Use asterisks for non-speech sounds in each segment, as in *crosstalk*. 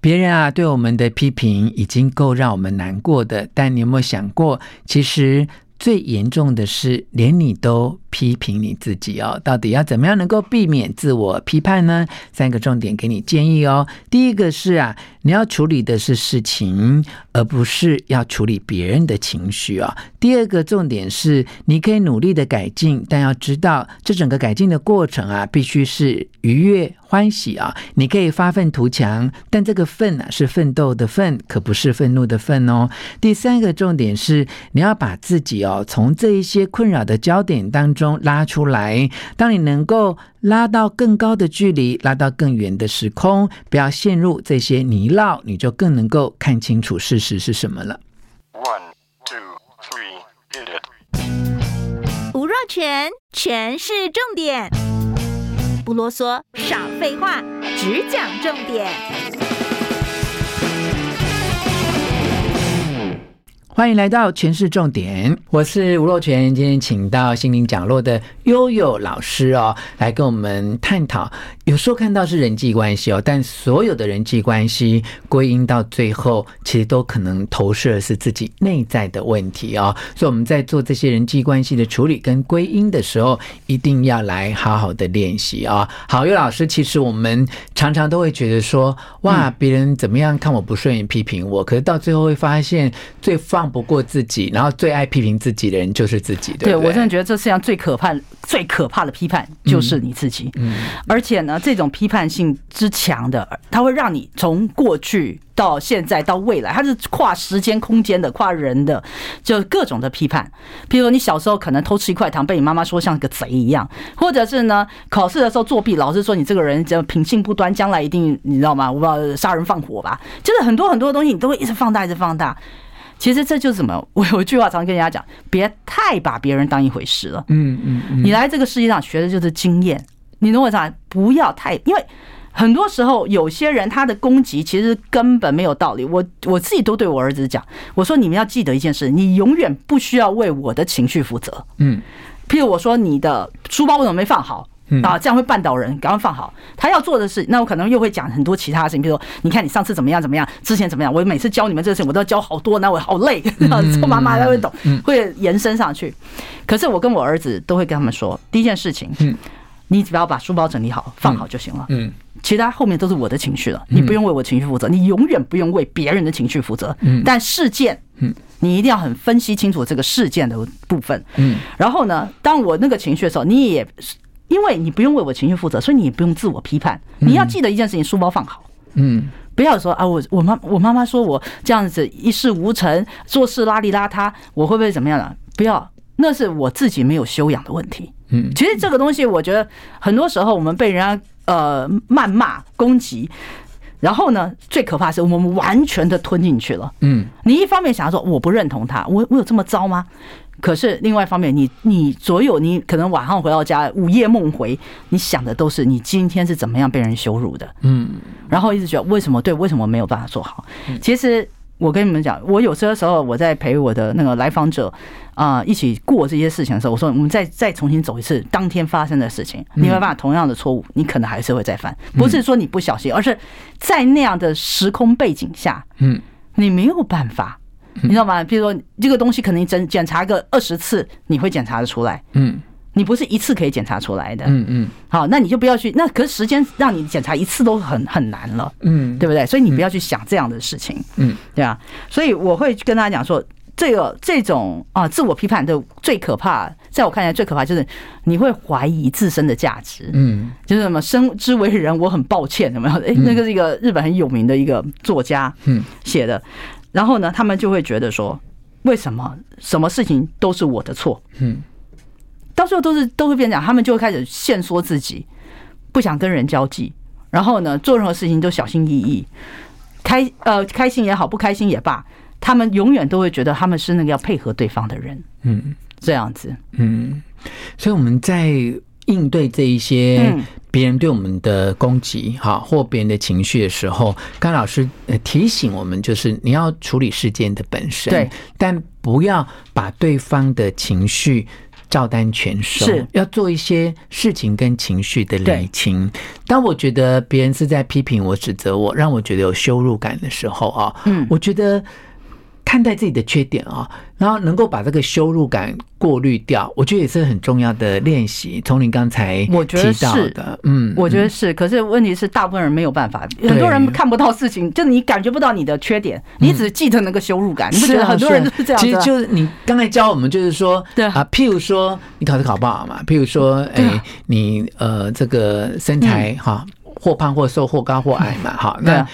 别人啊，对我们的批评已经够让我们难过的，但你有没有想过，其实最严重的是连你都批评你自己哦。到底要怎么样能够避免自我批判呢？三个重点给你建议哦。第一个是啊。你要处理的是事情，而不是要处理别人的情绪啊。第二个重点是，你可以努力的改进，但要知道这整个改进的过程啊，必须是愉悦欢喜啊。你可以发愤图强，但这个愤啊是奋斗的奋，可不是愤怒的愤哦。第三个重点是，你要把自己哦从这一些困扰的焦点当中拉出来。当你能够拉到更高的距离，拉到更远的时空，不要陷入这些泥淖，你就更能够看清楚事实是什么了。全全是，重点，不啰嗦，少废话，只讲重点。欢迎来到全是重点，我是吴若全。今天请到心灵角落的悠悠老师哦，来跟我们探讨。有时候看到是人际关系哦，但所有的人际关系归因到最后，其实都可能投射的是自己内在的问题哦。所以我们在做这些人际关系的处理跟归因的时候，一定要来好好的练习啊。好，岳老师，其实我们常常都会觉得说，哇，别人怎么样看我不顺眼，批评我，可是到最后会发现最放。不过自己，然后最爱批评自己的人就是自己，对，我真的觉得这世界上最可怕、最可怕的批判就是你自己。嗯，而且呢，这种批判性之强的，它会让你从过去到现在到未来，它是跨时间空间的、跨人的，就各种的批判。比如说，你小时候可能偷吃一块糖，被你妈妈说像个贼一样；或者是呢，*laughs* 考试的时候作弊，老师说你这个人就品性不端，将来一定你知道吗？我不知道杀人放火吧？就是很多很多的东西，你都会一直放大，一直放大。其实这就是什么？我有一句话常跟人家讲：别太把别人当一回事了。嗯嗯，你来这个世界上学的就是经验。你懂我啥？不要太，因为很多时候有些人他的攻击其实根本没有道理。我我自己都对我儿子讲，我说你们要记得一件事，你永远不需要为我的情绪负责。嗯，譬如我说你的书包为什么没放好？啊，这样会绊倒人，赶快放好。他要做的事，那我可能又会讲很多其他事情，比如说，你看你上次怎么样怎么样，之前怎么样，我每次教你们这个事情，我都要教好多，那我好累。*laughs* 做妈妈他会懂，会延伸上去。可是我跟我儿子都会跟他们说，第一件事情，你只要把书包整理好，放好就行了。嗯，其他后面都是我的情绪了，你不用为我情绪负责，你永远不用为别人的情绪负责。嗯，但事件，嗯，你一定要很分析清楚这个事件的部分。嗯，然后呢，当我那个情绪的时候，你也。因为你不用为我情绪负责，所以你也不用自我批判。你要记得一件事情：书包放好。嗯，不要说啊，我我妈我妈妈说我这样子一事无成，做事邋里邋遢，我会不会怎么样呢？不要，那是我自己没有修养的问题。嗯，其实这个东西，我觉得很多时候我们被人家呃谩骂攻击，然后呢，最可怕是我们完全的吞进去了。嗯，你一方面想要说我不认同他，我我有这么糟吗？可是另外一方面，你你所有你可能晚上回到家午夜梦回，你想的都是你今天是怎么样被人羞辱的，嗯，然后一直觉得为什么对，为什么没有办法做好？其实我跟你们讲，我有些时候我在陪我的那个来访者啊一起过这些事情的时候，我说我们再再重新走一次当天发生的事情，你会发现同样的错误，你可能还是会再犯，不是说你不小心，而是在那样的时空背景下，嗯，你没有办法。你知道吗？比如说，这个东西可能你检检查个二十次，你会检查的出来。嗯，你不是一次可以检查出来的。嗯嗯。好，那你就不要去。那可是时间让你检查一次都很很难了。嗯，对不对？所以你不要去想这样的事情。嗯，对啊。所以我会跟大家讲说，这个这种啊自我批判的最可怕，在我看来最可怕就是你会怀疑自身的价值。嗯，就是什么生之为人，我很抱歉，有没有？哎，那个是一个日本很有名的一个作家，嗯，写的。然后呢，他们就会觉得说，为什么什么事情都是我的错？嗯，到最后都是都会变这样，他们就会开始限缩自己，不想跟人交际，然后呢，做任何事情都小心翼翼，开呃开心也好，不开心也罢，他们永远都会觉得他们是那个要配合对方的人，嗯，这样子，嗯，所以我们在应对这一些别人对我们的攻击哈，或别人的情绪的时候，甘老师呃提醒我们，就是你要处理事件的本身，对，但不要把对方的情绪。照单全收，是要做一些事情跟情绪的理清。当我觉得别人是在批评我、指责我，让我觉得有羞辱感的时候啊，嗯，我觉得。看待自己的缺点啊，然后能够把这个羞辱感过滤掉，我觉得也是很重要的练习。从你刚才提到的，嗯，我觉得是。可是问题是，大部分人没有办法，很多人看不到事情，就你感觉不到你的缺点，你只记得那个羞辱感。你不觉得很多人都是这样？其实就是你刚才教我们，就是说，对啊，譬如说你考试考不好嘛，譬如说，哎，你呃这个身材哈，或胖或瘦或高或矮嘛，好那。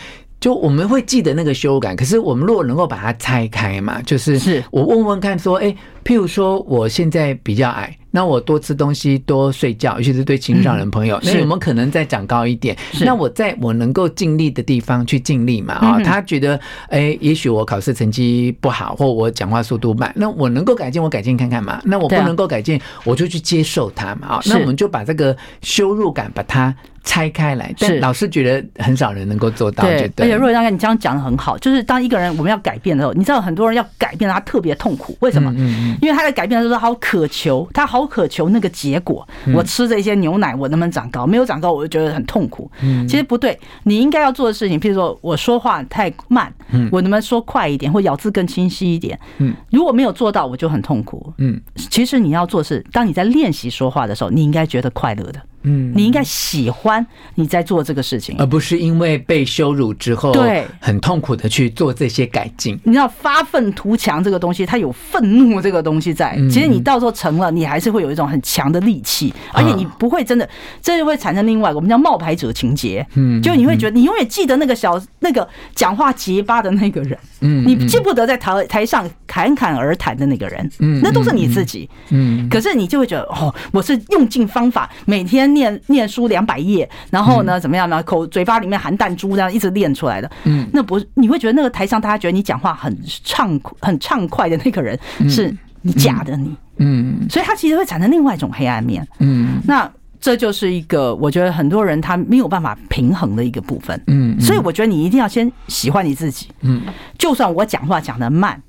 就我们会记得那个羞辱感，可是我们如果能够把它拆开嘛，就是是我问问看说，哎，譬如说我现在比较矮，那我多吃东西多睡觉，尤其是对青少年朋友，那有没有可能再长高一点？那我在我能够尽力的地方去尽力嘛？啊，他觉得，哎，也许我考试成绩不好，或我讲话速度慢，那我能够改进，我改进看看嘛。那我不能够改进，我就去接受它嘛。啊，那我们就把这个羞辱感把它。拆开来，但老师觉得很少人能够做到。对，而且若大哥，你这样讲的很好，就是当一个人我们要改变的时候，你知道很多人要改变，他特别痛苦，为什么？嗯因为他在改变的时候，好渴求，他好渴求那个结果。我吃这些牛奶，我能不能长高？没有长高，我就觉得很痛苦。嗯其实不对，你应该要做的事情，譬如说我说话太慢，我能不能说快一点，或咬字更清晰一点？嗯如果没有做到，我就很痛苦。嗯，其实你要做的是，当你在练习说话的时候，你应该觉得快乐的。嗯，你应该喜欢你在做这个事情，而不是因为被羞辱之后，对，很痛苦的去做这些改进。你知道发愤图强这个东西，它有愤怒这个东西在。其实你到时候成了，你还是会有一种很强的力气，而且你不会真的，这就会产生另外一个我们叫冒牌者情节。嗯，就你会觉得你永远记得那个小那个讲话结巴的那个人，嗯，你记不得在台台上侃侃而谈的那个人，嗯，那都是你自己，嗯。可是你就会觉得哦，我是用尽方法每天。念念书两百页，然后呢，怎么样呢？口嘴巴里面含弹珠，这样一直练出来的。嗯，那不是你会觉得那个台上大家觉得你讲话很畅很畅快的那个人是你假的你。嗯，所以他其实会产生另外一种黑暗面。嗯，那这就是一个我觉得很多人他没有办法平衡的一个部分。嗯，所以我觉得你一定要先喜欢你自己。嗯，就算我讲话讲的慢，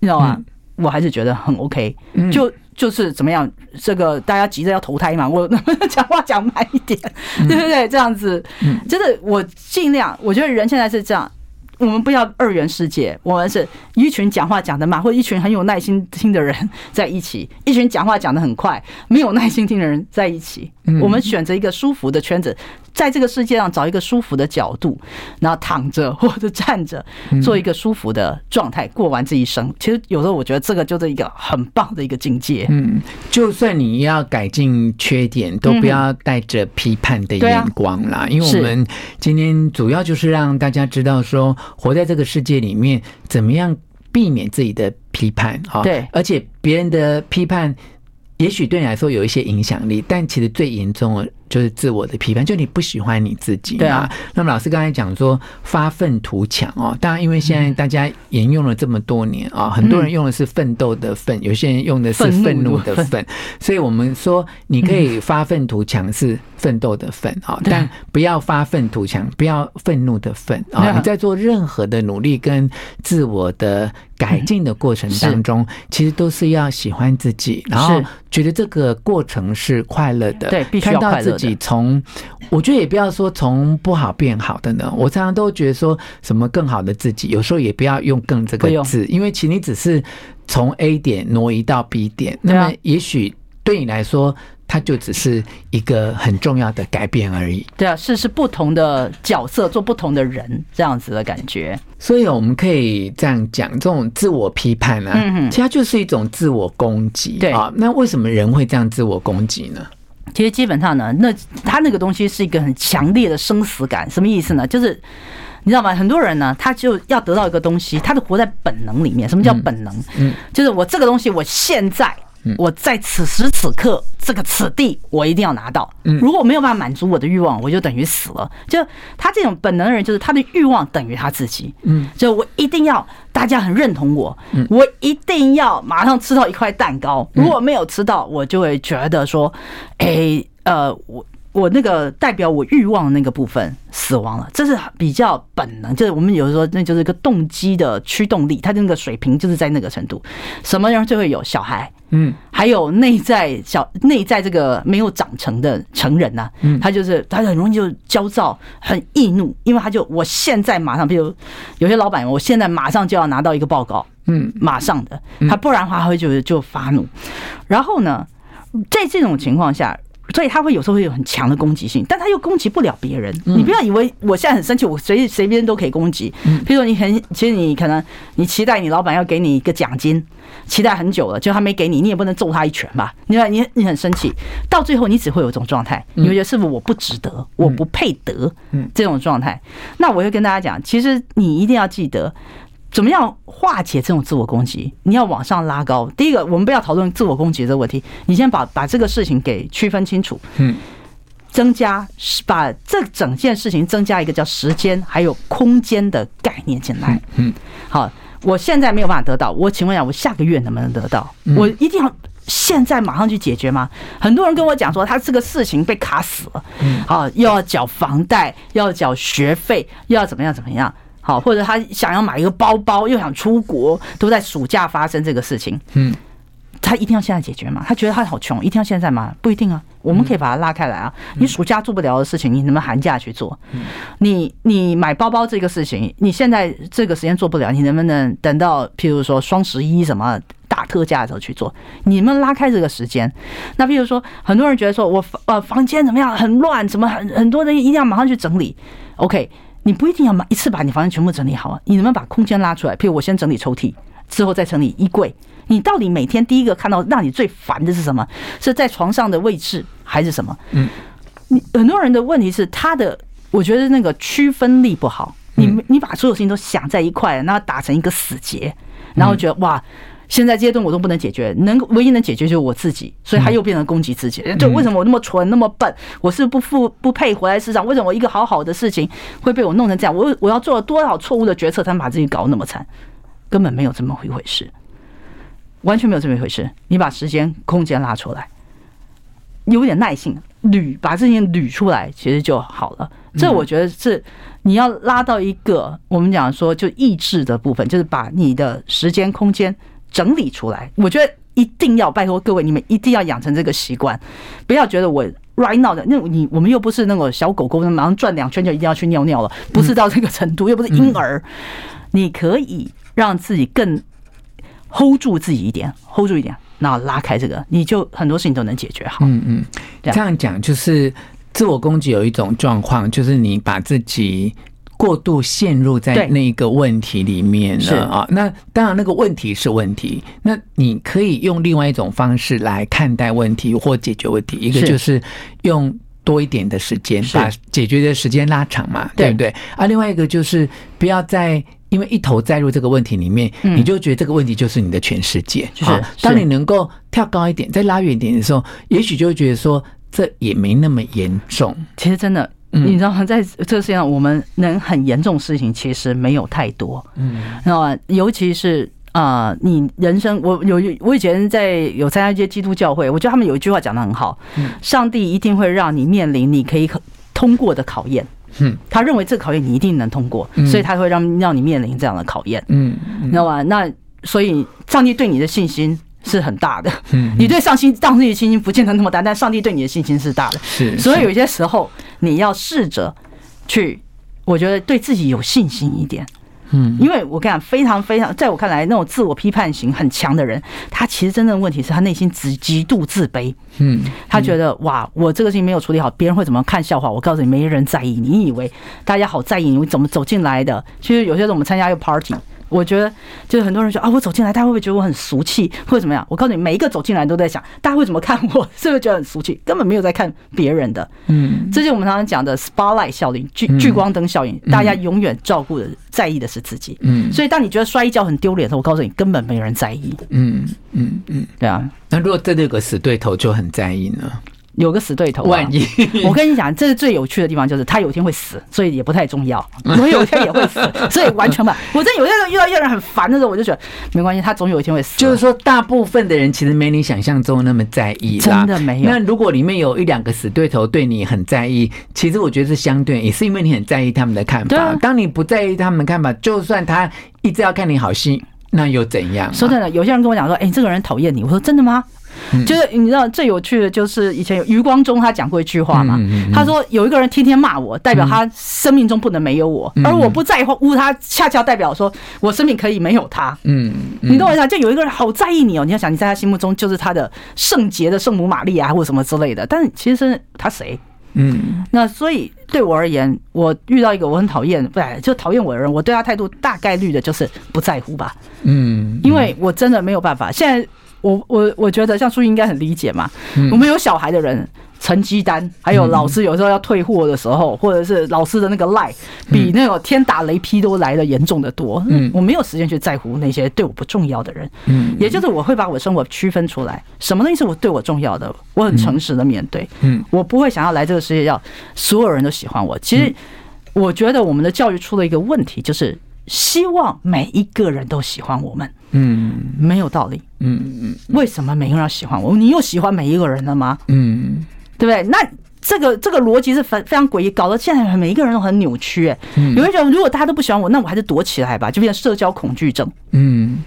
你知道吗？我还是觉得很 OK。就。就是怎么样，这个大家急着要投胎嘛，我能不能讲话讲慢一点，对不对？这样子，真的我尽量。我觉得人现在是这样，我们不要二元世界，我们是一群讲话讲的慢，或者一群很有耐心听的人在一起，一群讲话讲的很快，没有耐心听的人在一起。我们选择一个舒服的圈子。在这个世界上找一个舒服的角度，然后躺着或者站着，做一个舒服的状态，过完这一生。其实有时候我觉得这个就是一个很棒的一个境界。嗯，就算你要改进缺点，都不要带着批判的眼光啦。因为我们今天主要就是让大家知道说，活在这个世界里面，怎么样避免自己的批判哈？对，而且别人的批判，也许对你来说有一些影响力，但其实最严重的。就是自我的批判，就你不喜欢你自己。对啊。那么老师刚才讲说发愤图强哦，当然因为现在大家沿用了这么多年啊，很多人用的是奋斗的奋，有些人用的是愤怒的愤，所以我们说你可以发愤图强是奋斗的奋啊，但不要发愤图强，不要愤怒的愤啊。你在做任何的努力跟自我的改进的过程当中，其实都是要喜欢自己，然后觉得这个过程是快乐的，对，必须要快乐。自己从，我觉得也不要说从不好变好的呢。我常常都觉得说什么更好的自己，有时候也不要用“更”这个字，因为其实你只是从 A 点挪移到 B 点，那么也许对你来说，它就只是一个很重要的改变而已。对啊，是是不同的角色做不同的人这样子的感觉。所以我们可以这样讲，这种自我批判呢，其实它就是一种自我攻击。对啊，那为什么人会这样自我攻击呢？其实基本上呢，那他那个东西是一个很强烈的生死感，什么意思呢？就是你知道吗？很多人呢，他就要得到一个东西，他就活在本能里面。什么叫本能？嗯，就是我这个东西，我现在我在此时此刻这个此地，我一定要拿到。如果没有办法满足我的欲望，我就等于死了。就他这种本能的人，就是他的欲望等于他自己。嗯，就我一定要大家很认同我，我一定要马上吃到一块蛋糕。如果没有吃到，我就会觉得说，哎，呃，我。我那个代表我欲望的那个部分死亡了，这是比较本能，就是我们有时候那就是一个动机的驱动力，它的那个水平就是在那个程度。什么人就会有小孩，嗯，还有内在小内在这个没有长成的成人呐，嗯，他就是他很容易就焦躁、很易怒，因为他就我现在马上，比如有些老板，我现在马上就要拿到一个报告，嗯，马上的，他不然的话他会就就发怒，然后呢，在这种情况下。所以他会有时候会有很强的攻击性，但他又攻击不了别人。你不要以为我现在很生气，我随随便都可以攻击。比如说你很，其实你可能你期待你老板要给你一个奖金，期待很久了，就他没给你，你也不能揍他一拳吧？你看你你很生气，到最后你只会有一种状态，你会觉得是不是我不值得，我不配得这种状态？那我会跟大家讲，其实你一定要记得。怎么样化解这种自我攻击？你要往上拉高。第一个，我们不要讨论自我攻击这个问题，你先把把这个事情给区分清楚。嗯，增加把这整件事情增加一个叫时间还有空间的概念进来。嗯，好，我现在没有办法得到，我请问一下，我下个月能不能得到？我一定要现在马上去解决吗？很多人跟我讲说，他这个事情被卡死了。嗯，好，又要缴房贷，又要缴学费，又要怎么样怎么样。好，或者他想要买一个包包，又想出国，都在暑假发生这个事情。嗯，他一定要现在解决吗？他觉得他好穷，一定要现在吗？不一定啊，我们可以把它拉开来啊。你暑假做不了的事情，你能不能寒假去做？你你买包包这个事情，你现在这个时间做不了，你能不能等到譬如说双十一什么大特价的时候去做？你们拉开这个时间。那譬如说，很多人觉得说我呃房间怎么样很乱，怎么很很多人一定要马上去整理。OK。你不一定要一次把你房间全部整理好啊，你能不能把空间拉出来？譬如我先整理抽屉，之后再整理衣柜。你到底每天第一个看到让你最烦的是什么？是在床上的位置还是什么？嗯，你很多人的问题是他的，我觉得那个区分力不好。你你把所有事情都想在一块，然后打成一个死结，然后觉得哇。现在这些东西我都不能解决，能唯一能解决就是我自己，所以他又变成攻击自己。就为什么我那么蠢那么笨？我是不付不配活在世上？为什么我一个好好的事情会被我弄成这样？我我要做了多少错误的决策才能把自己搞得那么惨？根本没有这么一回事，完全没有这么一回事。你把时间空间拉出来，有点耐性捋，把这些捋出来，其实就好了。这我觉得是你要拉到一个我们讲说就意志的部分，就是把你的时间空间。整理出来，我觉得一定要拜托各位，你们一定要养成这个习惯，不要觉得我 right now 的那你我们又不是那个小狗狗，马上转两圈就一定要去尿尿了，不是到这个程度，又不是婴儿，你可以让自己更 hold 住自己一点，hold 住一点，然后拉开这个，你就很多事情都能解决好。嗯嗯，这样讲就是自我攻击有一种状况，就是你把自己。过度陷入在那个问题里面了啊！那当然，那个问题是问题。那你可以用另外一种方式来看待问题或解决问题，一个就是用多一点的时间，把解决的时间拉长嘛，对不对？啊，另外一个就是不要再因为一头栽入这个问题里面，你就觉得这个问题就是你的全世界。就是当你能够跳高一点，再拉远一点的时候，也许就会觉得说这也没那么严重。其实真的。你知道吗？在这世界上，我们能很严重的事情其实没有太多，嗯，知道吧？尤其是啊，你人生，我有我以前在有参加一些基督教会，我觉得他们有一句话讲的很好，上帝一定会让你面临你可以通过的考验，嗯，他认为这个考验你一定能通过，所以他会让让你面临这样的考验，嗯，你知道吧？那所以上帝对你的信心。是很大的，嗯你对上心上帝的信心不见得那么大，但上帝对你的信心是大的。是，所以有些时候你要试着去，我觉得对自己有信心一点。嗯，因为我跟你讲，非常非常，在我看来，那种自我批判型很强的人，他其实真正的问题是他内心极极度自卑。嗯，他觉得哇，我这个事情没有处理好，别人会怎么看笑话？我告诉你，没人在意。你以为大家好在意你怎么走进来的？其实有些时候我们参加一个 party。我觉得就是很多人说啊，我走进来，大家会不会觉得我很俗气，或者怎么样？我告诉你，每一个走进来都在想，大家会怎么看我？是不是觉得很俗气？根本没有在看别人的。嗯，这就是我们常常讲的 spotlight 效应，聚聚光灯效应。大家永远照顾的、在意的是自己。嗯，所以当你觉得摔一跤很丢脸的时候，我告诉你，根本没人在意。嗯嗯嗯，对啊。那如果这六个死对头就很在意呢？有个死对头，万一 *laughs* 我跟你讲，这是最有趣的地方，就是他有一天会死，所以也不太重要。*laughs* 我有一天也会死，所以完全吧。我真有些时候遇到一个人很烦的时候，我就觉得没关系，他总有一天会死。就是说，大部分的人其实没你想象中那么在意，真的没有。那如果里面有一两个死对头对你很在意，其实我觉得是相对，也是因为你很在意他们的看法。当你不在意他们的看法，就算他一直要看你好戏，那又怎样？说真的，有些人跟我讲说：“哎，这个人讨厌你。”我说：“真的吗？”就是你知道最有趣的就是以前有余光中他讲过一句话嘛，他说有一个人天天骂我，代表他生命中不能没有我，而我不在乎他，恰恰代表说我生命可以没有他。嗯，你懂我意思？就有一个人好在意你哦，你要想你在他心目中就是他的圣洁的圣母玛利亚或者什么之类的，但是其实是他谁？嗯，那所以对我而言，我遇到一个我很讨厌，不就讨厌我的人，我对他态度大概率的就是不在乎吧。嗯，因为我真的没有办法现在。我我我觉得像书应该很理解嘛，我们有小孩的人，成绩单，还有老师有时候要退货的时候，或者是老师的那个赖，比那种天打雷劈都来的严重的多。嗯，我没有时间去在乎那些对我不重要的人。嗯，也就是我会把我生活区分出来，什么东西是我对我重要的，我很诚实的面对。嗯，我不会想要来这个世界要所有人都喜欢我。其实我觉得我们的教育出了一个问题，就是。希望每一个人都喜欢我们，嗯，没有道理，嗯嗯嗯，为什么每个人要喜欢我？你又喜欢每一个人了吗？嗯，对不对？那这个这个逻辑是非非常诡异，搞得现在每一个人都很扭曲。哎，有人觉得如果大家都不喜欢我，那我还是躲起来吧，就变成社交恐惧症。嗯，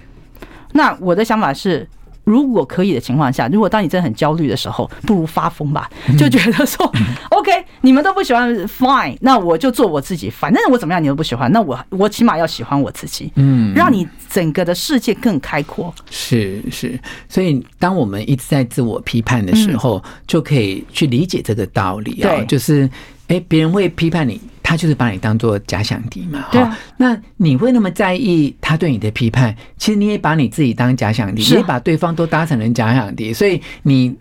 那我的想法是。如果可以的情况下，如果当你真的很焦虑的时候，不如发疯吧，*laughs* 就觉得说，OK，你们都不喜欢，Fine，那我就做我自己，反正我怎么样你都不喜欢，那我我起码要喜欢我自己，嗯，让你整个的世界更开阔。是是，所以当我们一直在自我批判的时候，就可以去理解这个道理啊，就是，哎，别人会批判你。他就是把你当做假想敌嘛，对啊。那你会那么在意他对你的批判？其实你也把你自己当假想敌，你也把对方都当成了假想敌，所以你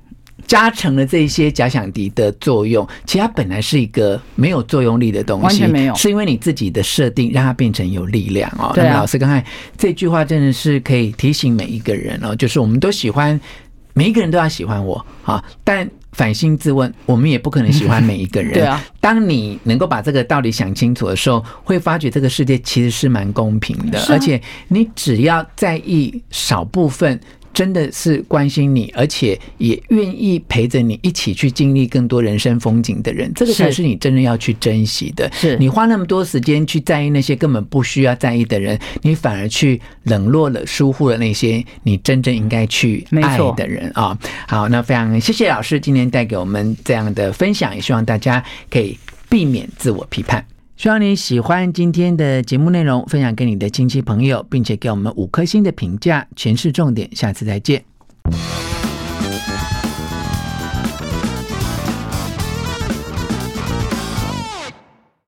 加成了这些假想敌的作用。其实它本来是一个没有作用力的东西，完全没有，是因为你自己的设定让它变成有力量哦。那么老师刚才这句话真的是可以提醒每一个人哦，就是我们都喜欢，每一个人都要喜欢我啊，但。反心自问，我们也不可能喜欢每一个人。*laughs* 对啊，当你能够把这个道理想清楚的时候，会发觉这个世界其实是蛮公平的，而且你只要在意少部分。真的是关心你，而且也愿意陪着你一起去经历更多人生风景的人，这个才是你真正要去珍惜的。是你花那么多时间去在意那些根本不需要在意的人，你反而去冷落了、疏忽了那些你真正应该去爱的人啊！好，那非常谢谢老师今天带给我们这样的分享，也希望大家可以避免自我批判。希望你喜欢今天的节目内容，分享给你的亲戚朋友，并且给我们五颗星的评价。全是重点，下次再见。